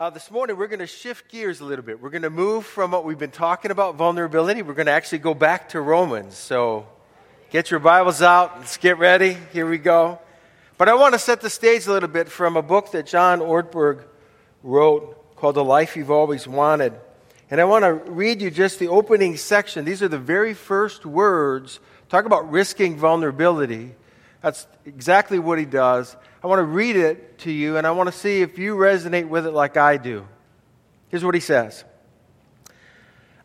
Uh, this morning, we're going to shift gears a little bit. We're going to move from what we've been talking about, vulnerability. We're going to actually go back to Romans. So get your Bibles out. Let's get ready. Here we go. But I want to set the stage a little bit from a book that John Ortberg wrote called The Life You've Always Wanted. And I want to read you just the opening section. These are the very first words. Talk about risking vulnerability. That's exactly what he does. I want to read it to you, and I want to see if you resonate with it like I do. Here's what he says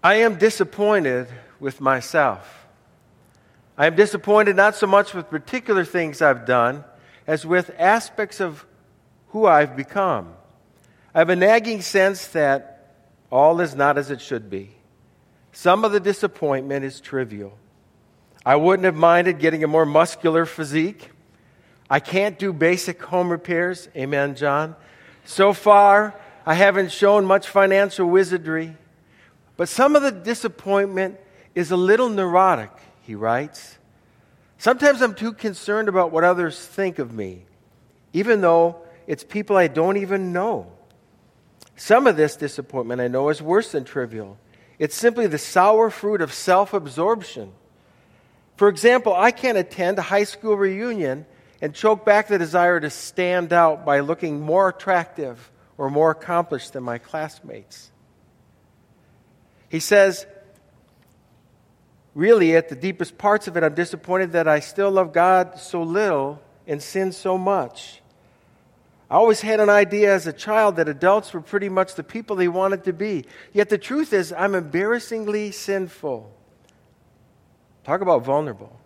I am disappointed with myself. I am disappointed not so much with particular things I've done as with aspects of who I've become. I have a nagging sense that all is not as it should be. Some of the disappointment is trivial. I wouldn't have minded getting a more muscular physique. I can't do basic home repairs. Amen, John. So far, I haven't shown much financial wizardry. But some of the disappointment is a little neurotic, he writes. Sometimes I'm too concerned about what others think of me, even though it's people I don't even know. Some of this disappointment I know is worse than trivial. It's simply the sour fruit of self absorption. For example, I can't attend a high school reunion and choke back the desire to stand out by looking more attractive or more accomplished than my classmates. He says, Really, at the deepest parts of it, I'm disappointed that I still love God so little and sin so much. I always had an idea as a child that adults were pretty much the people they wanted to be. Yet the truth is, I'm embarrassingly sinful. Talk about vulnerable.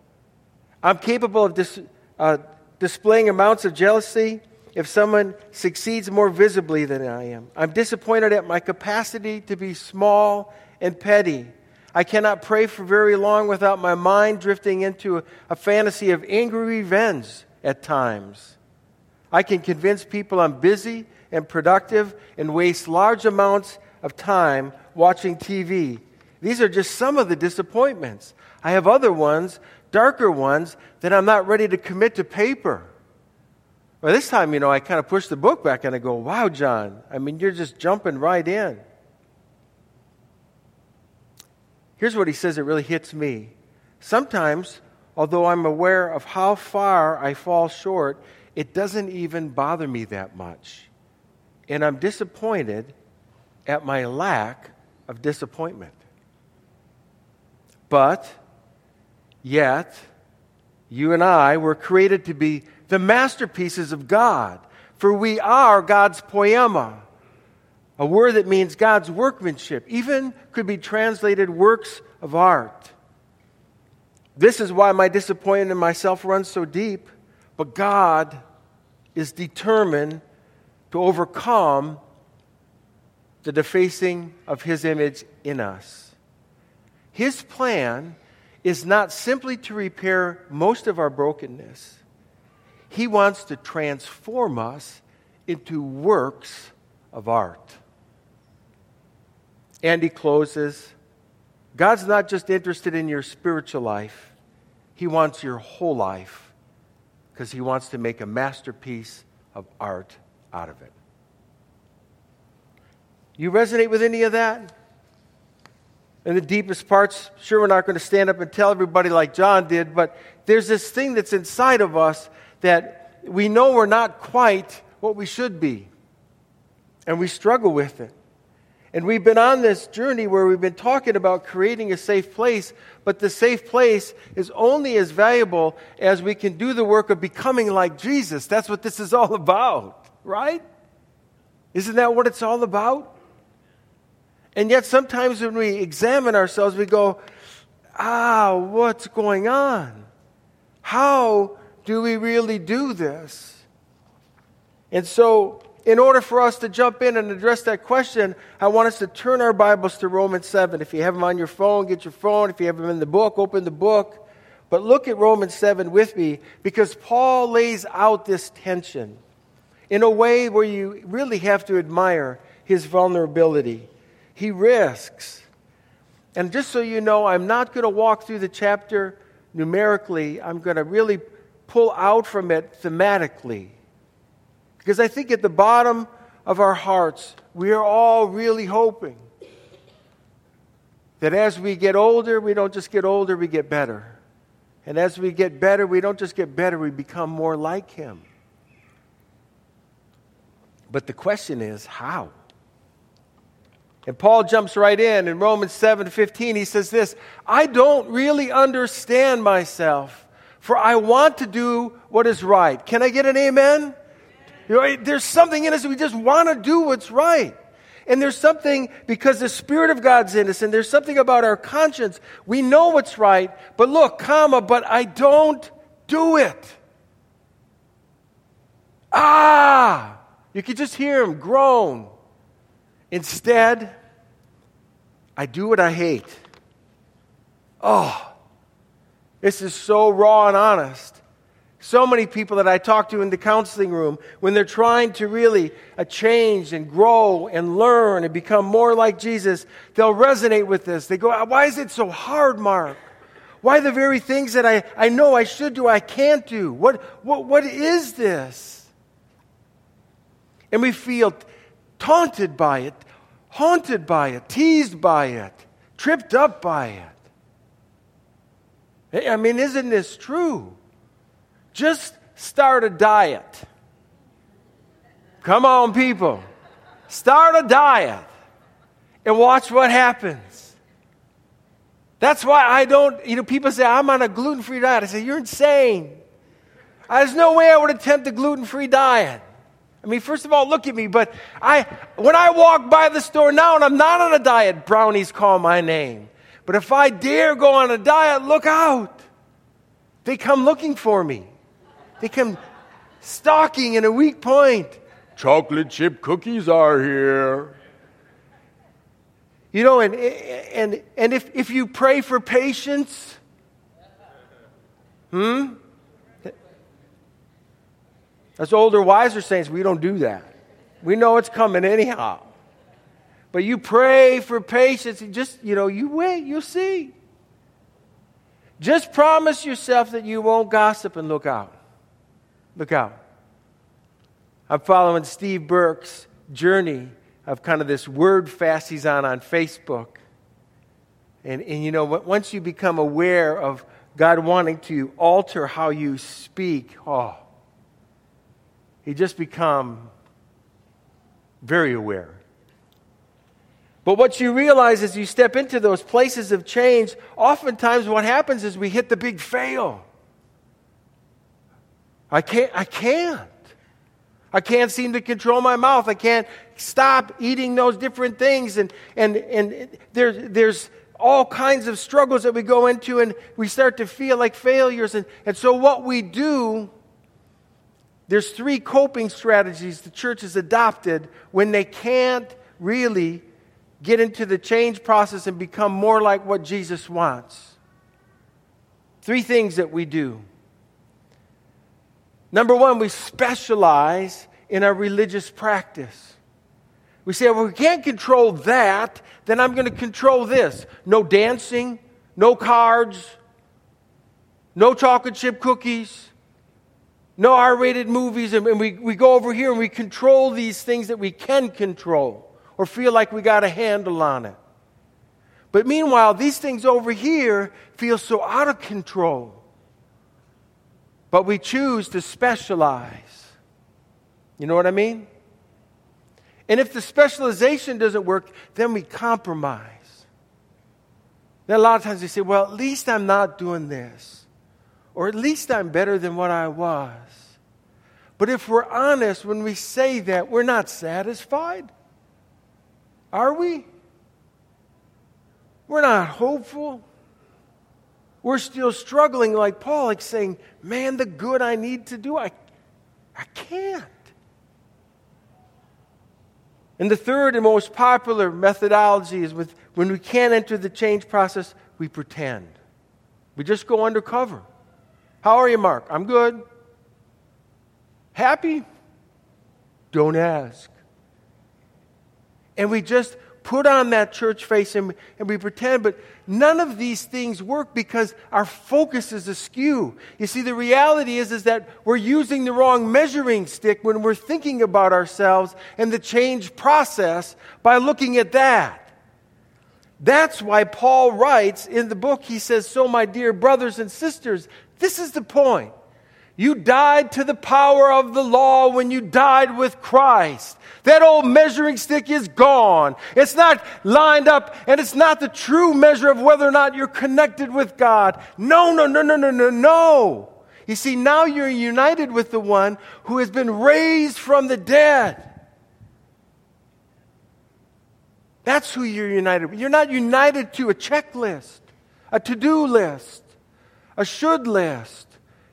I'm capable of dis, uh, displaying amounts of jealousy if someone succeeds more visibly than I am. I'm disappointed at my capacity to be small and petty. I cannot pray for very long without my mind drifting into a, a fantasy of angry revenge at times. I can convince people I'm busy and productive and waste large amounts of time watching TV. These are just some of the disappointments. I have other ones, darker ones, that I'm not ready to commit to paper. Well, this time, you know, I kind of push the book back and I go, wow, John, I mean, you're just jumping right in. Here's what he says it really hits me. Sometimes, although I'm aware of how far I fall short, it doesn't even bother me that much. And I'm disappointed at my lack of disappointment. But Yet, you and I were created to be the masterpieces of God, for we are God's poema, a word that means God's workmanship, even could be translated works of art. This is why my disappointment in myself runs so deep, but God is determined to overcome the defacing of His image in us. His plan is not simply to repair most of our brokenness, He wants to transform us into works of art. And he closes God's not just interested in your spiritual life, He wants your whole life because He wants to make a masterpiece of art out of it. You resonate with any of that? In the deepest parts, sure, we're not going to stand up and tell everybody like John did, but there's this thing that's inside of us that we know we're not quite what we should be. And we struggle with it. And we've been on this journey where we've been talking about creating a safe place, but the safe place is only as valuable as we can do the work of becoming like Jesus. That's what this is all about, right? Isn't that what it's all about? And yet, sometimes when we examine ourselves, we go, ah, what's going on? How do we really do this? And so, in order for us to jump in and address that question, I want us to turn our Bibles to Romans 7. If you have them on your phone, get your phone. If you have them in the book, open the book. But look at Romans 7 with me because Paul lays out this tension in a way where you really have to admire his vulnerability he risks. And just so you know, I'm not going to walk through the chapter numerically, I'm going to really pull out from it thematically. Because I think at the bottom of our hearts, we are all really hoping that as we get older, we don't just get older, we get better. And as we get better, we don't just get better, we become more like Him. But the question is, how? And Paul jumps right in in Romans 7:15 he says this, I don't really understand myself, for I want to do what is right. Can I get an amen? Know, there's something in us we just want to do what's right. And there's something because the Spirit of God's in us, and there's something about our conscience. We know what's right, but look, comma, but I don't do it. Ah! You could just hear him groan. Instead, I do what I hate. Oh, this is so raw and honest. So many people that I talk to in the counseling room, when they're trying to really uh, change and grow and learn and become more like Jesus, they'll resonate with this. They go, Why is it so hard, Mark? Why the very things that I, I know I should do, I can't do? What, what, what is this? And we feel taunted by it, haunted by it, teased by it, tripped up by it. I mean, isn't this true? Just start a diet. Come on, people. Start a diet and watch what happens. That's why I don't, you know, people say, I'm on a gluten free diet. I say, You're insane. There's no way I would attempt a gluten free diet. I mean, first of all, look at me, but I, when I walk by the store now and I'm not on a diet, brownies call my name. But if I dare go on a diet, look out. They come looking for me. They come stalking in a weak point. Chocolate chip cookies are here. You know, and, and, and if, if you pray for patience, hmm? As older, wiser saints, we don't do that. We know it's coming anyhow. But you pray for patience just, you know, you wait, you'll see. Just promise yourself that you won't gossip and look out. Look out. I'm following Steve Burke's journey of kind of this word fast he's on on Facebook. And, and you know, once you become aware of God wanting to alter how you speak, oh, he just become very aware. But what you realize as you step into those places of change, oftentimes what happens is we hit the big fail. I can't, I can't. I can't seem to control my mouth. I can't stop eating those different things. And, and, and there, there's all kinds of struggles that we go into, and we start to feel like failures. And, and so, what we do, there's three coping strategies the church has adopted when they can't really get into the change process and become more like what Jesus wants. Three things that we do. Number one, we specialize in our religious practice. We say, well, we can't control that, then I'm going to control this. No dancing, no cards, no chocolate chip cookies, no R rated movies. And we, we go over here and we control these things that we can control or feel like we got a handle on it. But meanwhile, these things over here feel so out of control. But we choose to specialize. You know what I mean? And if the specialization doesn't work, then we compromise. Then a lot of times we say, well, at least I'm not doing this. Or at least I'm better than what I was. But if we're honest, when we say that, we're not satisfied. Are we? We're not hopeful. We're still struggling like Paul, like saying, Man, the good I need to do, I, I can't. And the third and most popular methodology is with when we can't enter the change process, we pretend. We just go undercover. How are you, Mark? I'm good. Happy? Don't ask. And we just put on that church face and, and we pretend, but none of these things work because our focus is askew. You see, the reality is, is that we're using the wrong measuring stick when we're thinking about ourselves and the change process by looking at that. That's why Paul writes in the book, he says, So, my dear brothers and sisters, this is the point. You died to the power of the law when you died with Christ. That old measuring stick is gone. It's not lined up and it's not the true measure of whether or not you're connected with God. No, no, no, no, no, no, no. You see, now you're united with the one who has been raised from the dead. That's who you're united with. You're not united to a checklist, a to do list, a should list.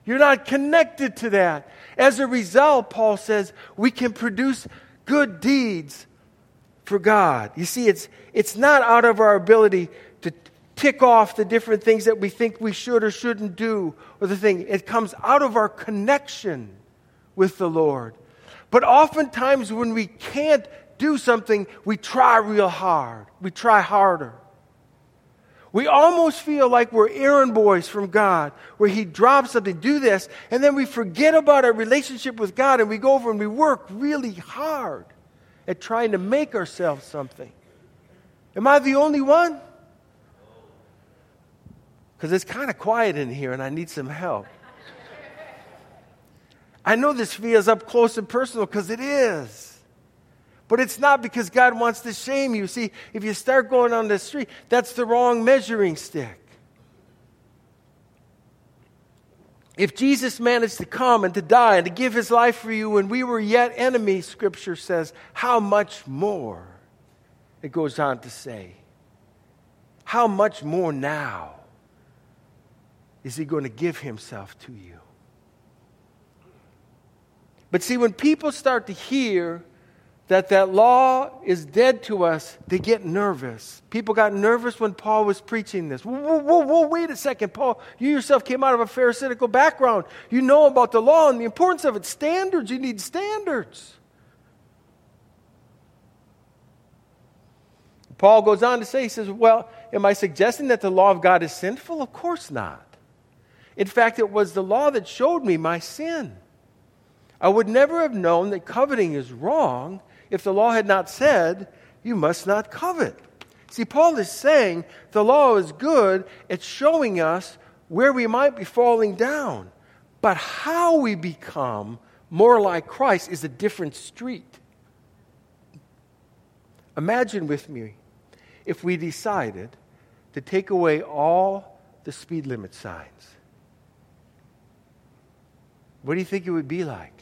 You're not connected to that. As a result, Paul says, we can produce good deeds for God. You see, it's, it's not out of our ability to tick off the different things that we think we should or shouldn't do, or the thing. It comes out of our connection with the Lord. But oftentimes, when we can't do something, we try real hard. We try harder. We almost feel like we're errand boys from God, where He drops something, do this, and then we forget about our relationship with God and we go over and we work really hard at trying to make ourselves something. Am I the only one? Because it's kind of quiet in here and I need some help. I know this feels up close and personal because it is. But it's not because God wants to shame you. See, if you start going on the street, that's the wrong measuring stick. If Jesus managed to come and to die and to give his life for you when we were yet enemies, Scripture says, how much more? It goes on to say, how much more now is he going to give himself to you? But see, when people start to hear that that law is dead to us, they get nervous. People got nervous when Paul was preaching this. Whoa, whoa, whoa, wait a second, Paul. You yourself came out of a Pharisaical background. You know about the law and the importance of it. Standards, you need standards. Paul goes on to say, he says, Well, am I suggesting that the law of God is sinful? Of course not. In fact, it was the law that showed me my sin. I would never have known that coveting is wrong if the law had not said, You must not covet. See, Paul is saying the law is good at showing us where we might be falling down. But how we become more like Christ is a different street. Imagine with me if we decided to take away all the speed limit signs. What do you think it would be like?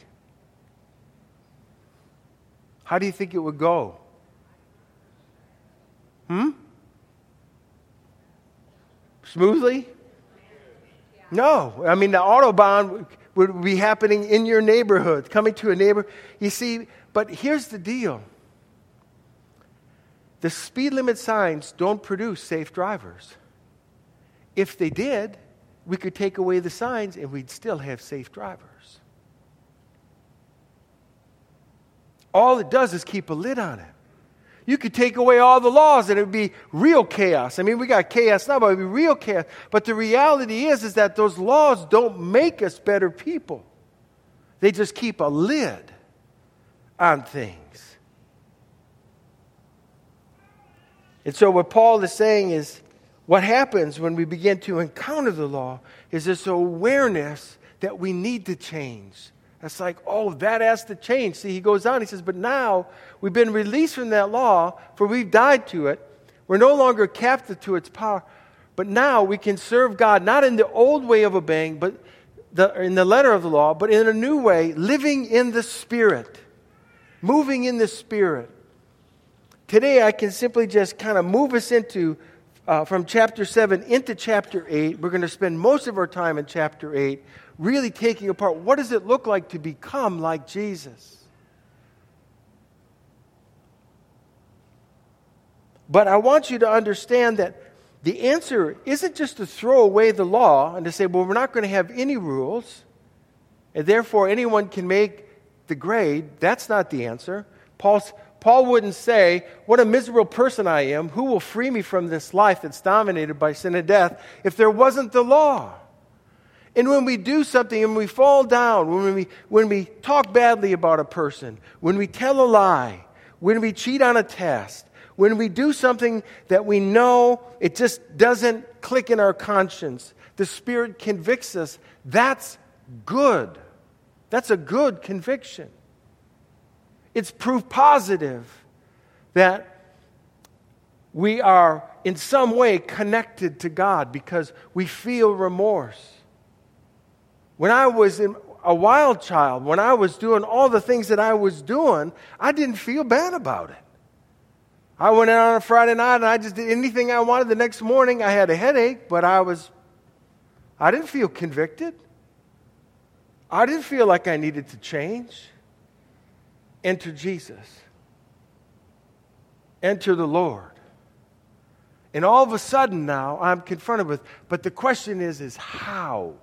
How do you think it would go? Hmm? Smoothly? No. I mean, the Autobahn would be happening in your neighborhood, coming to a neighbor. You see, but here's the deal the speed limit signs don't produce safe drivers. If they did, we could take away the signs and we'd still have safe drivers. All it does is keep a lid on it. You could take away all the laws and it would be real chaos. I mean, we got chaos now, but it would be real chaos. But the reality is, is that those laws don't make us better people. They just keep a lid on things. And so, what Paul is saying is what happens when we begin to encounter the law is this awareness that we need to change, it's like, oh, that has to change. See, he goes on, he says, but now we've been released from that law, for we've died to it. We're no longer captive to its power. But now we can serve God, not in the old way of obeying, but the, in the letter of the law, but in a new way, living in the Spirit, moving in the Spirit. Today, I can simply just kind of move us into, uh, from chapter 7 into chapter 8. We're going to spend most of our time in chapter 8 really taking apart what does it look like to become like Jesus? But I want you to understand that the answer isn't just to throw away the law and to say, well, we're not going to have any rules, and therefore anyone can make the grade. That's not the answer. Paul's, Paul wouldn't say, What a miserable person I am. Who will free me from this life that's dominated by sin and death if there wasn't the law? And when we do something and we fall down, when we, when we talk badly about a person, when we tell a lie, when we cheat on a test, when we do something that we know it just doesn't click in our conscience, the Spirit convicts us, that's good. That's a good conviction. It's proof positive that we are in some way connected to God because we feel remorse. When I was a wild child, when I was doing all the things that I was doing, I didn't feel bad about it. I went out on a Friday night and I just did anything I wanted. The next morning I had a headache, but I was, I didn't feel convicted. I didn't feel like I needed to change. Enter Jesus. Enter the Lord. And all of a sudden now I'm confronted with, but the question is, is how?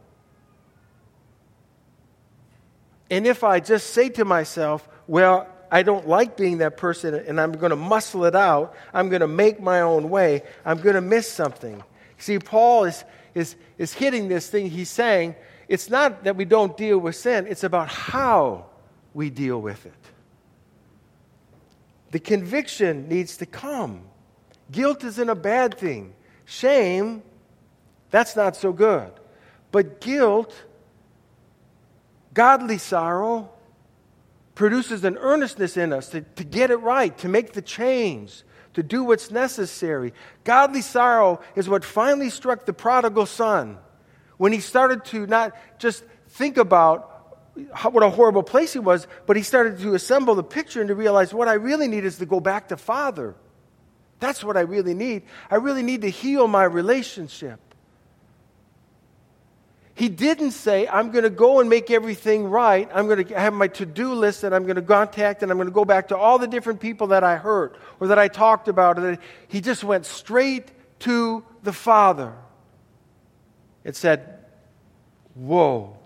And if I just say to myself, well, I don't like being that person and I'm going to muscle it out, I'm going to make my own way, I'm going to miss something. See, Paul is, is, is hitting this thing. He's saying it's not that we don't deal with sin, it's about how we deal with it. The conviction needs to come. Guilt isn't a bad thing. Shame, that's not so good. But guilt Godly sorrow produces an earnestness in us to, to get it right, to make the change, to do what's necessary. Godly sorrow is what finally struck the prodigal son when he started to not just think about how, what a horrible place he was, but he started to assemble the picture and to realize what I really need is to go back to Father. That's what I really need. I really need to heal my relationship. He didn't say, I'm going to go and make everything right. I'm going to have my to do list and I'm going to contact and I'm going to go back to all the different people that I hurt or that I talked about. He just went straight to the Father. It said, Whoa,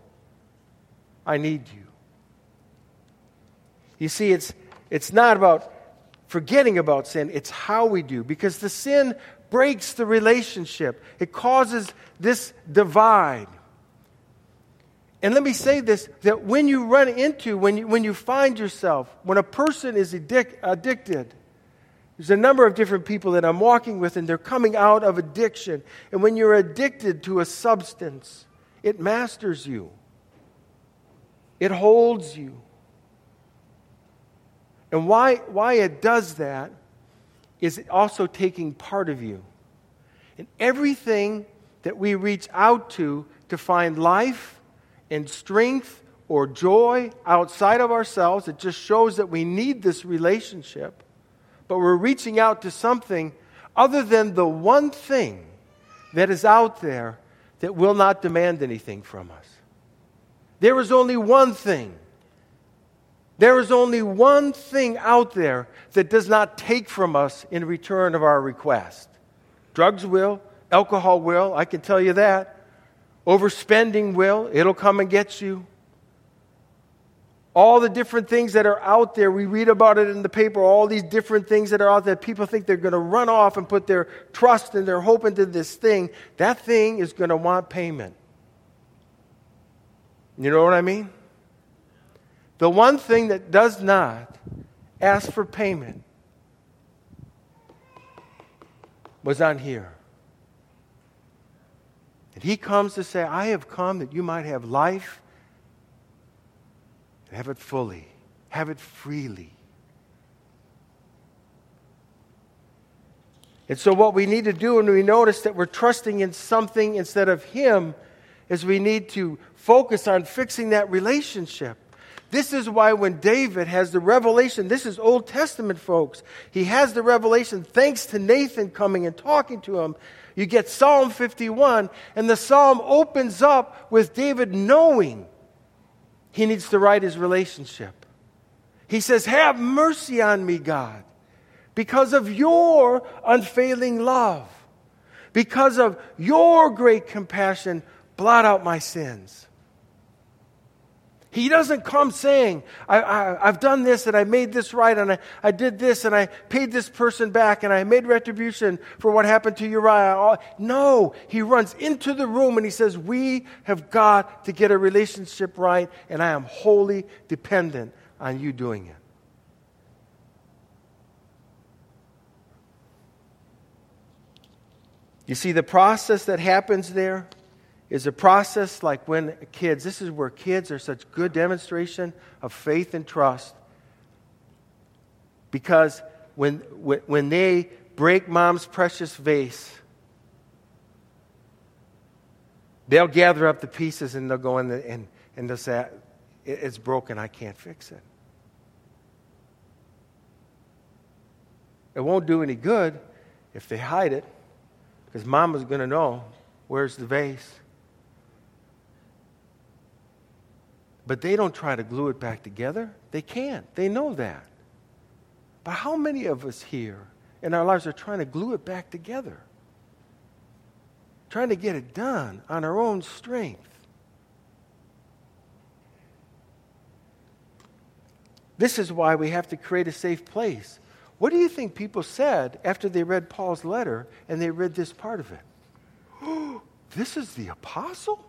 I need you. You see, it's, it's not about forgetting about sin, it's how we do. Because the sin breaks the relationship, it causes this divide. And let me say this that when you run into, when you, when you find yourself, when a person is addic- addicted, there's a number of different people that I'm walking with, and they're coming out of addiction. And when you're addicted to a substance, it masters you, it holds you. And why, why it does that is also taking part of you. And everything that we reach out to to find life, and strength or joy outside of ourselves. It just shows that we need this relationship. But we're reaching out to something other than the one thing that is out there that will not demand anything from us. There is only one thing. There is only one thing out there that does not take from us in return of our request. Drugs will, alcohol will, I can tell you that. Overspending will, it'll come and get you. All the different things that are out there, we read about it in the paper, all these different things that are out there. People think they're going to run off and put their trust and their hope into this thing. That thing is going to want payment. You know what I mean? The one thing that does not ask for payment was on here. And he comes to say, I have come that you might have life and have it fully, have it freely. And so, what we need to do when we notice that we're trusting in something instead of Him is we need to focus on fixing that relationship. This is why when David has the revelation, this is Old Testament, folks. He has the revelation thanks to Nathan coming and talking to him you get Psalm 51, and the psalm opens up with David knowing he needs to right his relationship. He says, Have mercy on me, God, because of your unfailing love, because of your great compassion, blot out my sins. He doesn't come saying, I, have done this and I made this right and I, I did this and I paid this person back and I made retribution for what happened to Uriah. No, he runs into the room and he says, We have got to get a relationship right and I am wholly dependent on you doing it. You see, the process that happens there is a process like when kids, this is where kids are such good demonstration of faith and trust. Because when, when they break mom's precious vase, they'll gather up the pieces and they'll go in the, and, and they'll say, It's broken, I can't fix it. It won't do any good if they hide it because mama's going to know where's the vase. But they don't try to glue it back together. They can't. They know that. But how many of us here in our lives are trying to glue it back together? Trying to get it done on our own strength. This is why we have to create a safe place. What do you think people said after they read Paul's letter and they read this part of it? This is the apostle?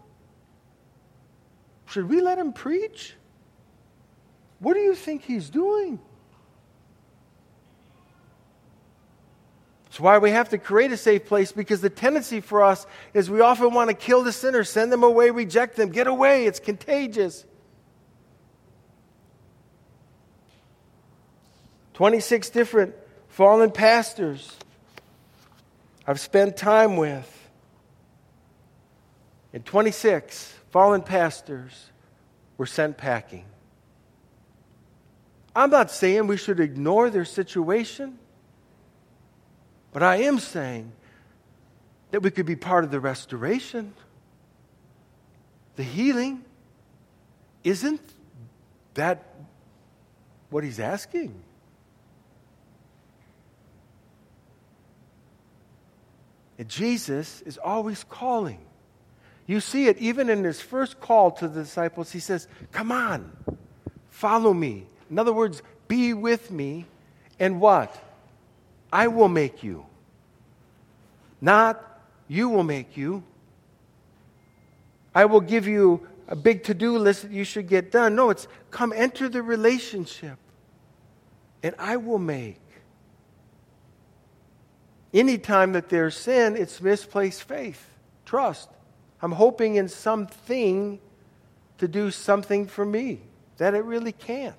Should we let him preach? What do you think he's doing? It's why we have to create a safe place because the tendency for us is we often want to kill the sinner, send them away, reject them, get away, it's contagious. 26 different fallen pastors I've spent time with. And 26 fallen pastors were sent packing. I'm not saying we should ignore their situation, but I am saying that we could be part of the restoration, the healing. Isn't that what he's asking? And Jesus is always calling. You see it even in his first call to the disciples. He says, Come on, follow me. In other words, be with me, and what? I will make you. Not you will make you. I will give you a big to do list that you should get done. No, it's come enter the relationship, and I will make. Anytime that there's sin, it's misplaced faith, trust. I'm hoping in something to do something for me that it really can't.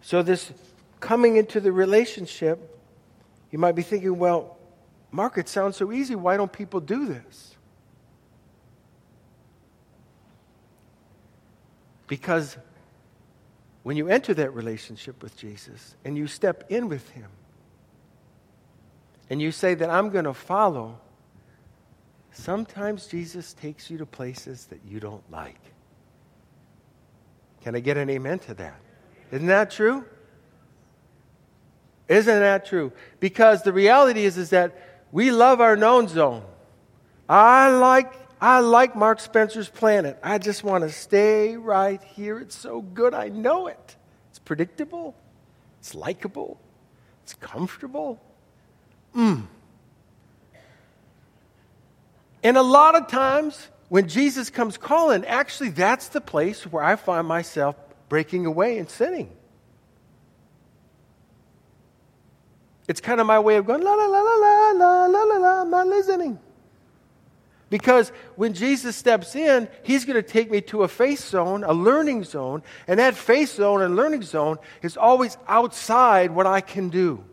So, this coming into the relationship, you might be thinking, well, Mark, it sounds so easy. Why don't people do this? Because when you enter that relationship with Jesus and you step in with Him and you say that I'm going to follow, sometimes Jesus takes you to places that you don't like. Can I get an amen to that? Isn't that true? Isn't that true? Because the reality is, is that we love our known zone. I like I like Mark Spencer's planet. I just want to stay right here. It's so good. I know it. It's predictable. It's likable. It's comfortable. Mm. And a lot of times when Jesus comes calling, actually, that's the place where I find myself breaking away and sinning. It's kind of my way of going, la la la la la la la la I'm not listening. Because when Jesus steps in, he's going to take me to a faith zone, a learning zone, and that faith zone and learning zone is always outside what I can do.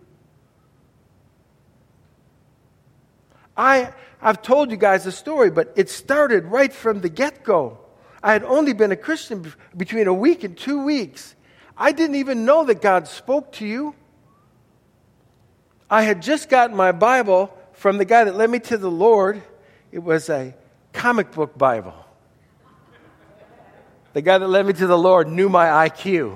I, I've told you guys the story, but it started right from the get go. I had only been a Christian between a week and two weeks. I didn't even know that God spoke to you. I had just gotten my Bible from the guy that led me to the Lord it was a comic book Bible. The guy that led me to the Lord knew my IQ.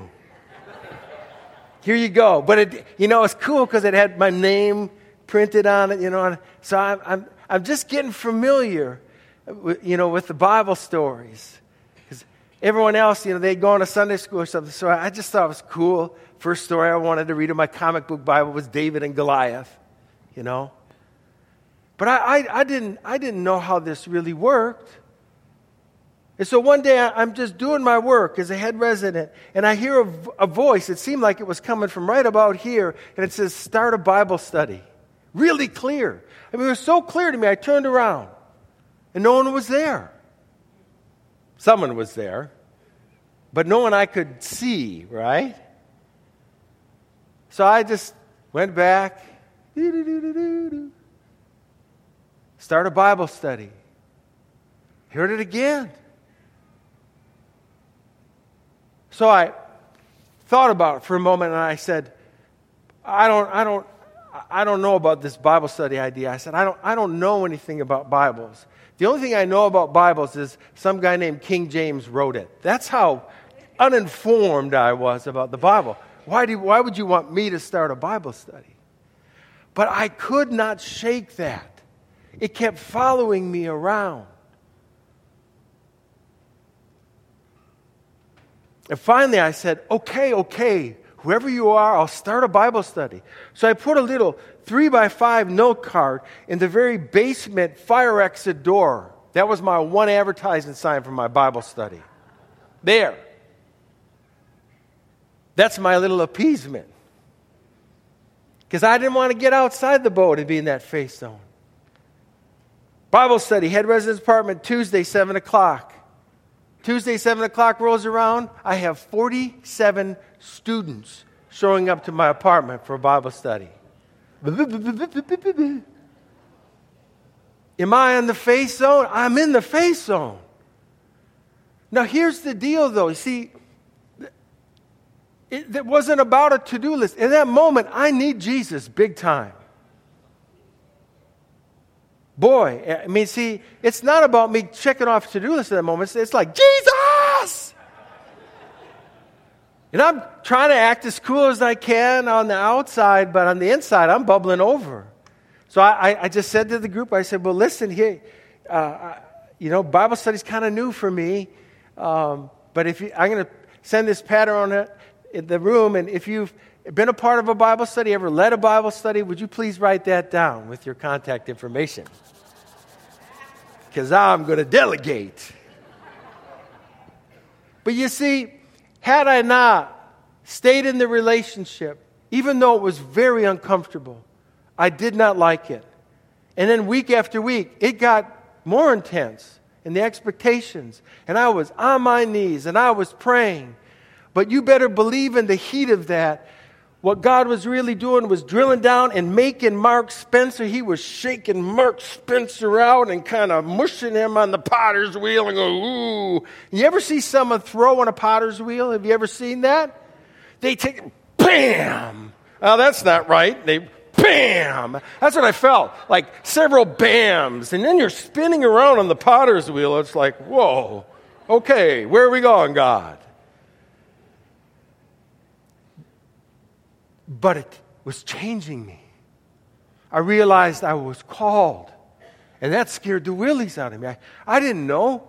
here you go. But it, you know, it's cool because it had my name printed on it, you know. So I'm, I'm, I'm just getting familiar, with, you know, with the Bible stories. Because everyone else, you know, they'd go on to Sunday school or something. So I just thought it was cool. First story I wanted to read in my comic book Bible was David and Goliath, you know. But I, I, I didn't, I didn't know how this really worked. And so one day I'm just doing my work as a head resident, and I hear a, a, voice. It seemed like it was coming from right about here, and it says, Start a Bible study. Really clear. I mean, it was so clear to me, I turned around, and no one was there. Someone was there, but no one I could see, right? So I just went back, start a Bible study. Heard it again. So I thought about it for a moment and I said, I don't, I don't, I don't know about this Bible study idea. I said, I don't, I don't know anything about Bibles. The only thing I know about Bibles is some guy named King James wrote it. That's how uninformed I was about the Bible. Why, do, why would you want me to start a Bible study? But I could not shake that. It kept following me around. And finally, I said, okay, okay, whoever you are, I'll start a Bible study. So I put a little three by five note card in the very basement fire exit door. That was my one advertising sign for my Bible study. There. That's my little appeasement. Because I didn't want to get outside the boat and be in that face zone. Bible study, head residence apartment, Tuesday, 7 o'clock. Tuesday, 7 o'clock rolls around, I have 47 students showing up to my apartment for Bible study. Am I in the faith zone? I'm in the faith zone. Now, here's the deal, though. You see, it, it wasn't about a to do list. In that moment, I need Jesus big time. Boy, I mean, see, it's not about me checking off to do list at that moment. It's like, Jesus! And I'm trying to act as cool as I can on the outside, but on the inside, I'm bubbling over. So I, I just said to the group, I said, well, listen, here, uh, you know, Bible study's kind of new for me, um, but if you, I'm going to send this pattern on in the room, and if you've been a part of a Bible study, ever led a Bible study, would you please write that down with your contact information? Because I'm going to delegate. But you see, had I not stayed in the relationship, even though it was very uncomfortable, I did not like it. And then week after week, it got more intense in the expectations. And I was on my knees and I was praying. But you better believe in the heat of that, what God was really doing was drilling down and making Mark Spencer. He was shaking Mark Spencer out and kind of mushing him on the potter's wheel and go, ooh. You ever see someone throw on a potter's wheel? Have you ever seen that? They take, bam! Oh, that's not right. They, bam! That's what I felt. Like several bams. And then you're spinning around on the potter's wheel. It's like, whoa. Okay, where are we going, God? But it was changing me. I realized I was called, and that scared the willies out of me. I, I didn't know.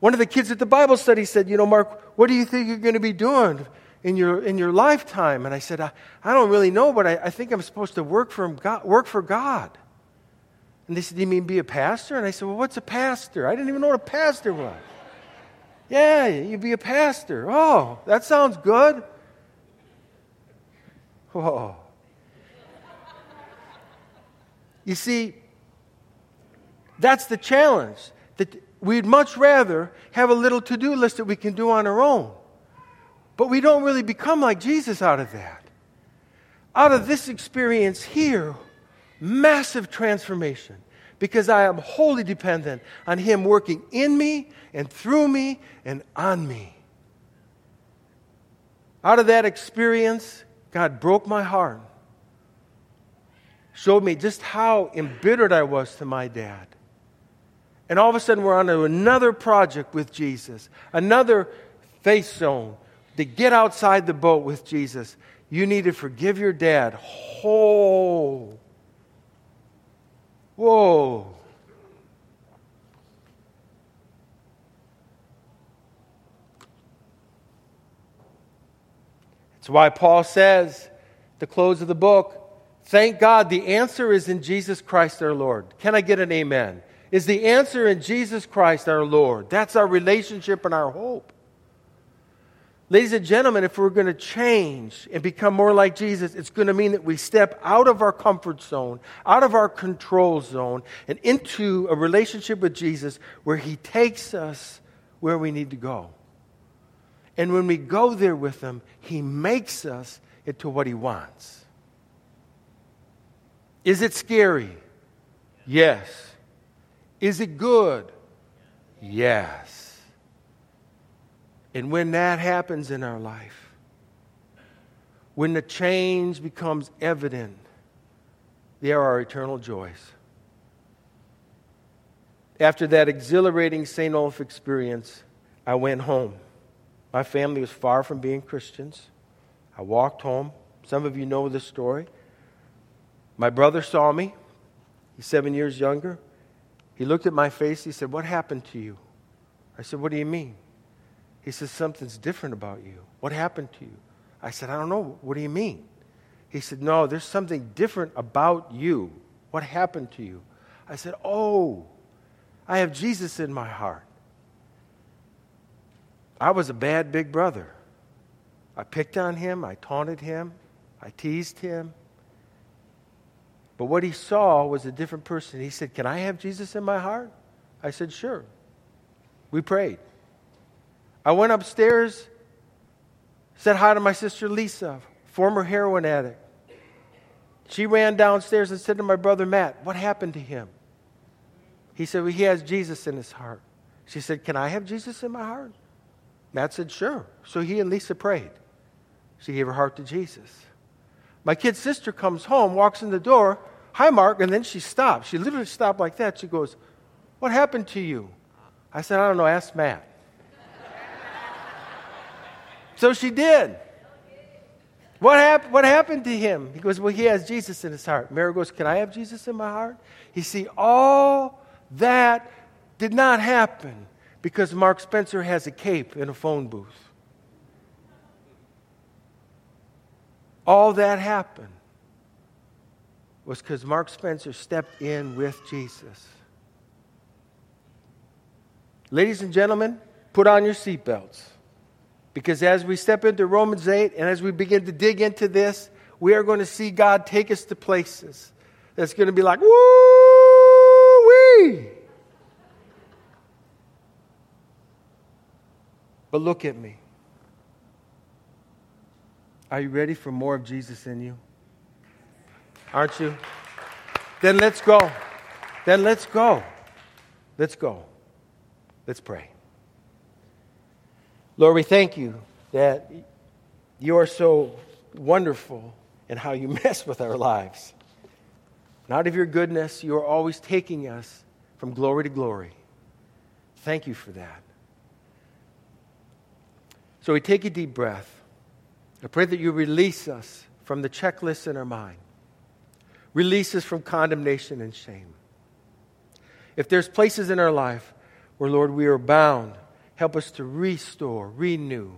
One of the kids at the Bible study said, You know, Mark, what do you think you're going to be doing in your, in your lifetime? And I said, I, I don't really know, but I, I think I'm supposed to work for, God, work for God. And they said, Do you mean be a pastor? And I said, Well, what's a pastor? I didn't even know what a pastor was. Yeah, you'd be a pastor. Oh, that sounds good. Whoa. You see, that's the challenge. That we'd much rather have a little to do list that we can do on our own. But we don't really become like Jesus out of that. Out of this experience here, massive transformation because I am wholly dependent on Him working in me and through me and on me. Out of that experience, God broke my heart, showed me just how embittered I was to my dad. And all of a sudden, we're on another project with Jesus, another faith zone to get outside the boat with Jesus. You need to forgive your dad. Whole. Whoa. That's why Paul says, the close of the book, thank God the answer is in Jesus Christ our Lord. Can I get an amen? Is the answer in Jesus Christ our Lord? That's our relationship and our hope. Ladies and gentlemen, if we're going to change and become more like Jesus, it's going to mean that we step out of our comfort zone, out of our control zone, and into a relationship with Jesus where He takes us where we need to go. And when we go there with Him, He makes us into what He wants. Is it scary? Yes. Is it good? Yes. And when that happens in our life, when the change becomes evident, they are eternal joys. After that exhilarating St. Olaf experience, I went home. My family was far from being Christians. I walked home. Some of you know this story. My brother saw me. He's seven years younger. He looked at my face. He said, What happened to you? I said, What do you mean? He says, Something's different about you. What happened to you? I said, I don't know. What do you mean? He said, No, there's something different about you. What happened to you? I said, Oh, I have Jesus in my heart. I was a bad big brother. I picked on him, I taunted him, I teased him. But what he saw was a different person. He said, Can I have Jesus in my heart? I said, Sure. We prayed. I went upstairs, said hi to my sister Lisa, former heroin addict. She ran downstairs and said to my brother Matt, What happened to him? He said, well, He has Jesus in his heart. She said, Can I have Jesus in my heart? Matt said, Sure. So he and Lisa prayed. She gave her heart to Jesus. My kid's sister comes home, walks in the door, Hi, Mark, and then she stopped. She literally stopped like that. She goes, What happened to you? I said, I don't know, ask Matt. so she did. What, hap- what happened to him? He goes, Well, he has Jesus in his heart. Mary goes, Can I have Jesus in my heart? He see, all that did not happen because Mark Spencer has a cape in a phone booth. All that happened was because Mark Spencer stepped in with Jesus. Ladies and gentlemen, put on your seatbelts. Because as we step into Romans 8 and as we begin to dig into this, we are going to see God take us to places that's going to be like, woo wee. But look at me. Are you ready for more of Jesus in you? Aren't you? Then let's go. Then let's go. Let's go. Let's pray. Lord, we thank you that you are so wonderful in how you mess with our lives. And out of your goodness, you are always taking us from glory to glory. Thank you for that. So we take a deep breath. I pray that you release us from the checklist in our mind, release us from condemnation and shame. If there's places in our life where, Lord, we are bound, help us to restore, renew,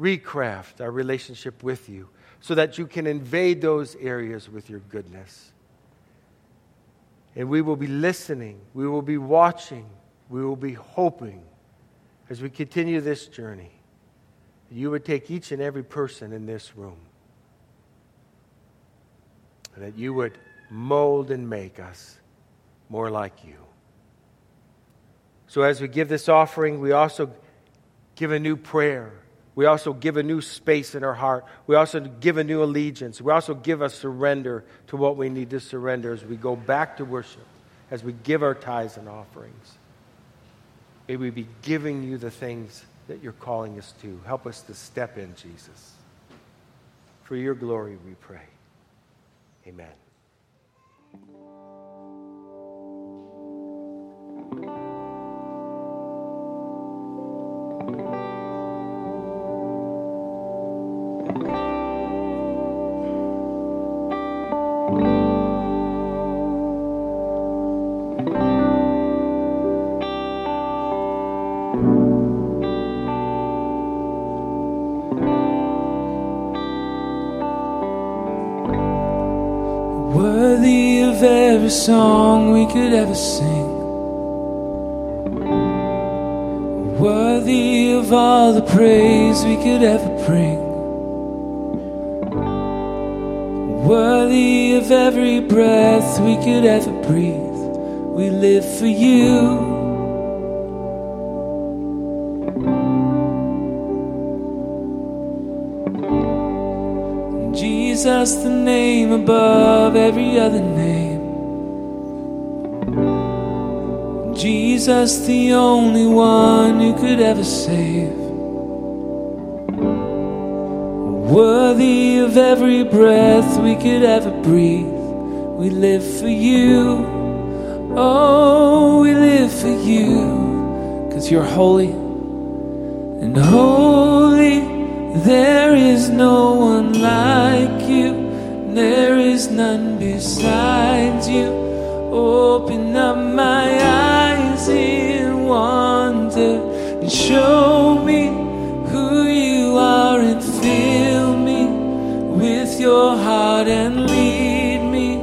recraft our relationship with you so that you can invade those areas with your goodness. And we will be listening, we will be watching, we will be hoping as we continue this journey you would take each and every person in this room, and that you would mold and make us more like you. So, as we give this offering, we also give a new prayer. We also give a new space in our heart. We also give a new allegiance. We also give a surrender to what we need to surrender as we go back to worship, as we give our tithes and offerings. May we be giving you the things that you're calling us to. Help us to step in, Jesus. For your glory, we pray. Amen. Song we could ever sing. Worthy of all the praise we could ever bring. Worthy of every breath we could ever breathe. We live for you. Jesus, the name above every other name. Jesus, the only one who could ever save. Worthy of every breath we could ever breathe. We live for you. Oh, we live for you. Cause you're holy and holy. There is no one like you, there is none besides you. Open up my eyes in wonder and show me who you are and fill me with your heart and lead me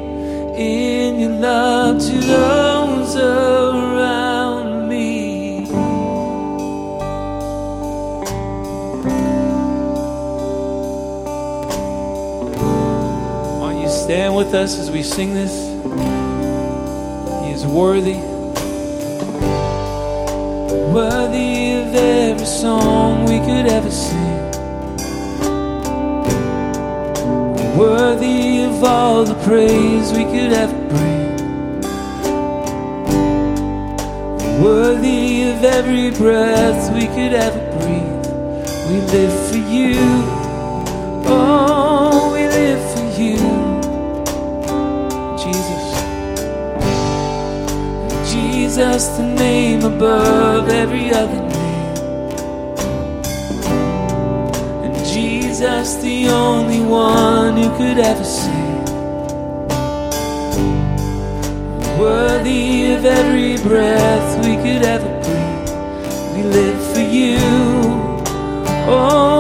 in your love to those around me. Why don't you stand with us as we sing this? He is worthy. Worthy of every song we could ever sing. Worthy of all the praise we could ever bring. Worthy of every breath we could ever breathe. We live for you. Name above every other name. And Jesus, the only one who could ever save. Worthy of every breath we could ever breathe. We live for you. Oh,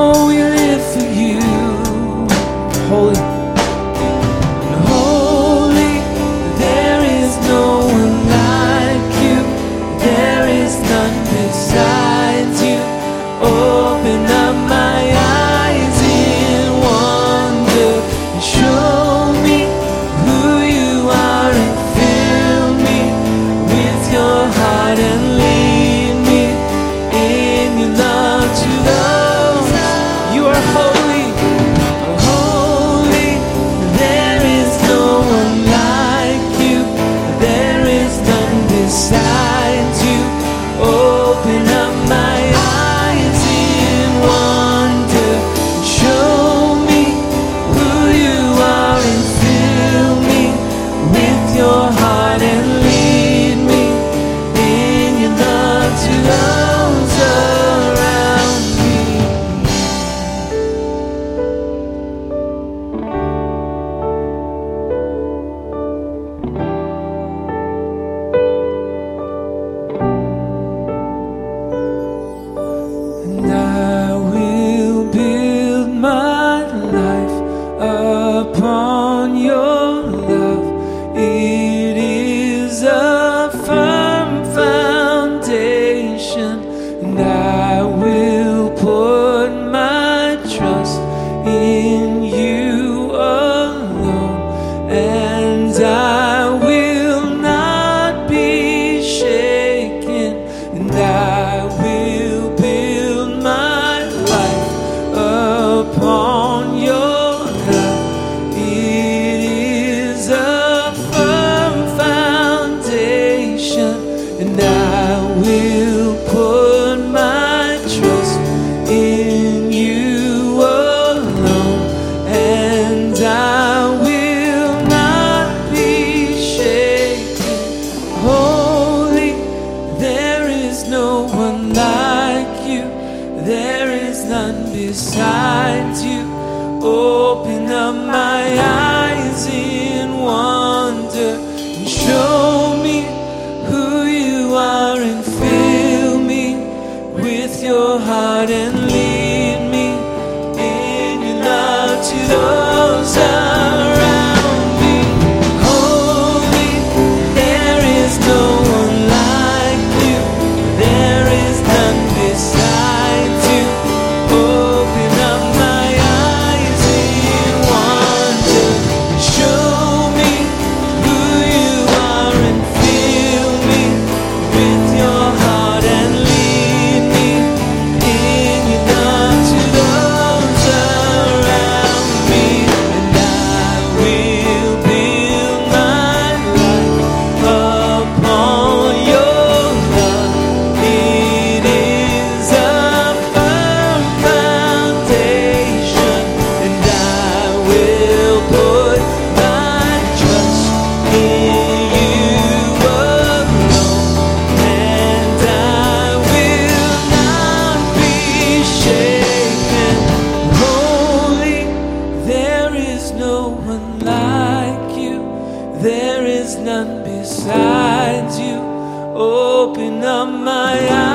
besides you. Open Open up my eyes.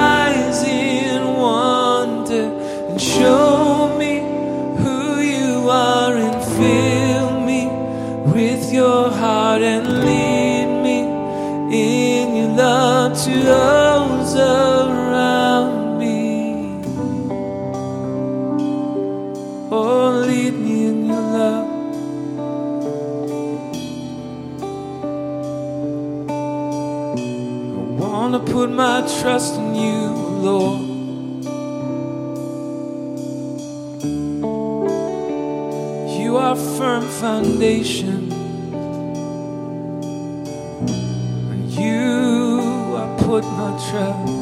Foundation. You, I put my trust.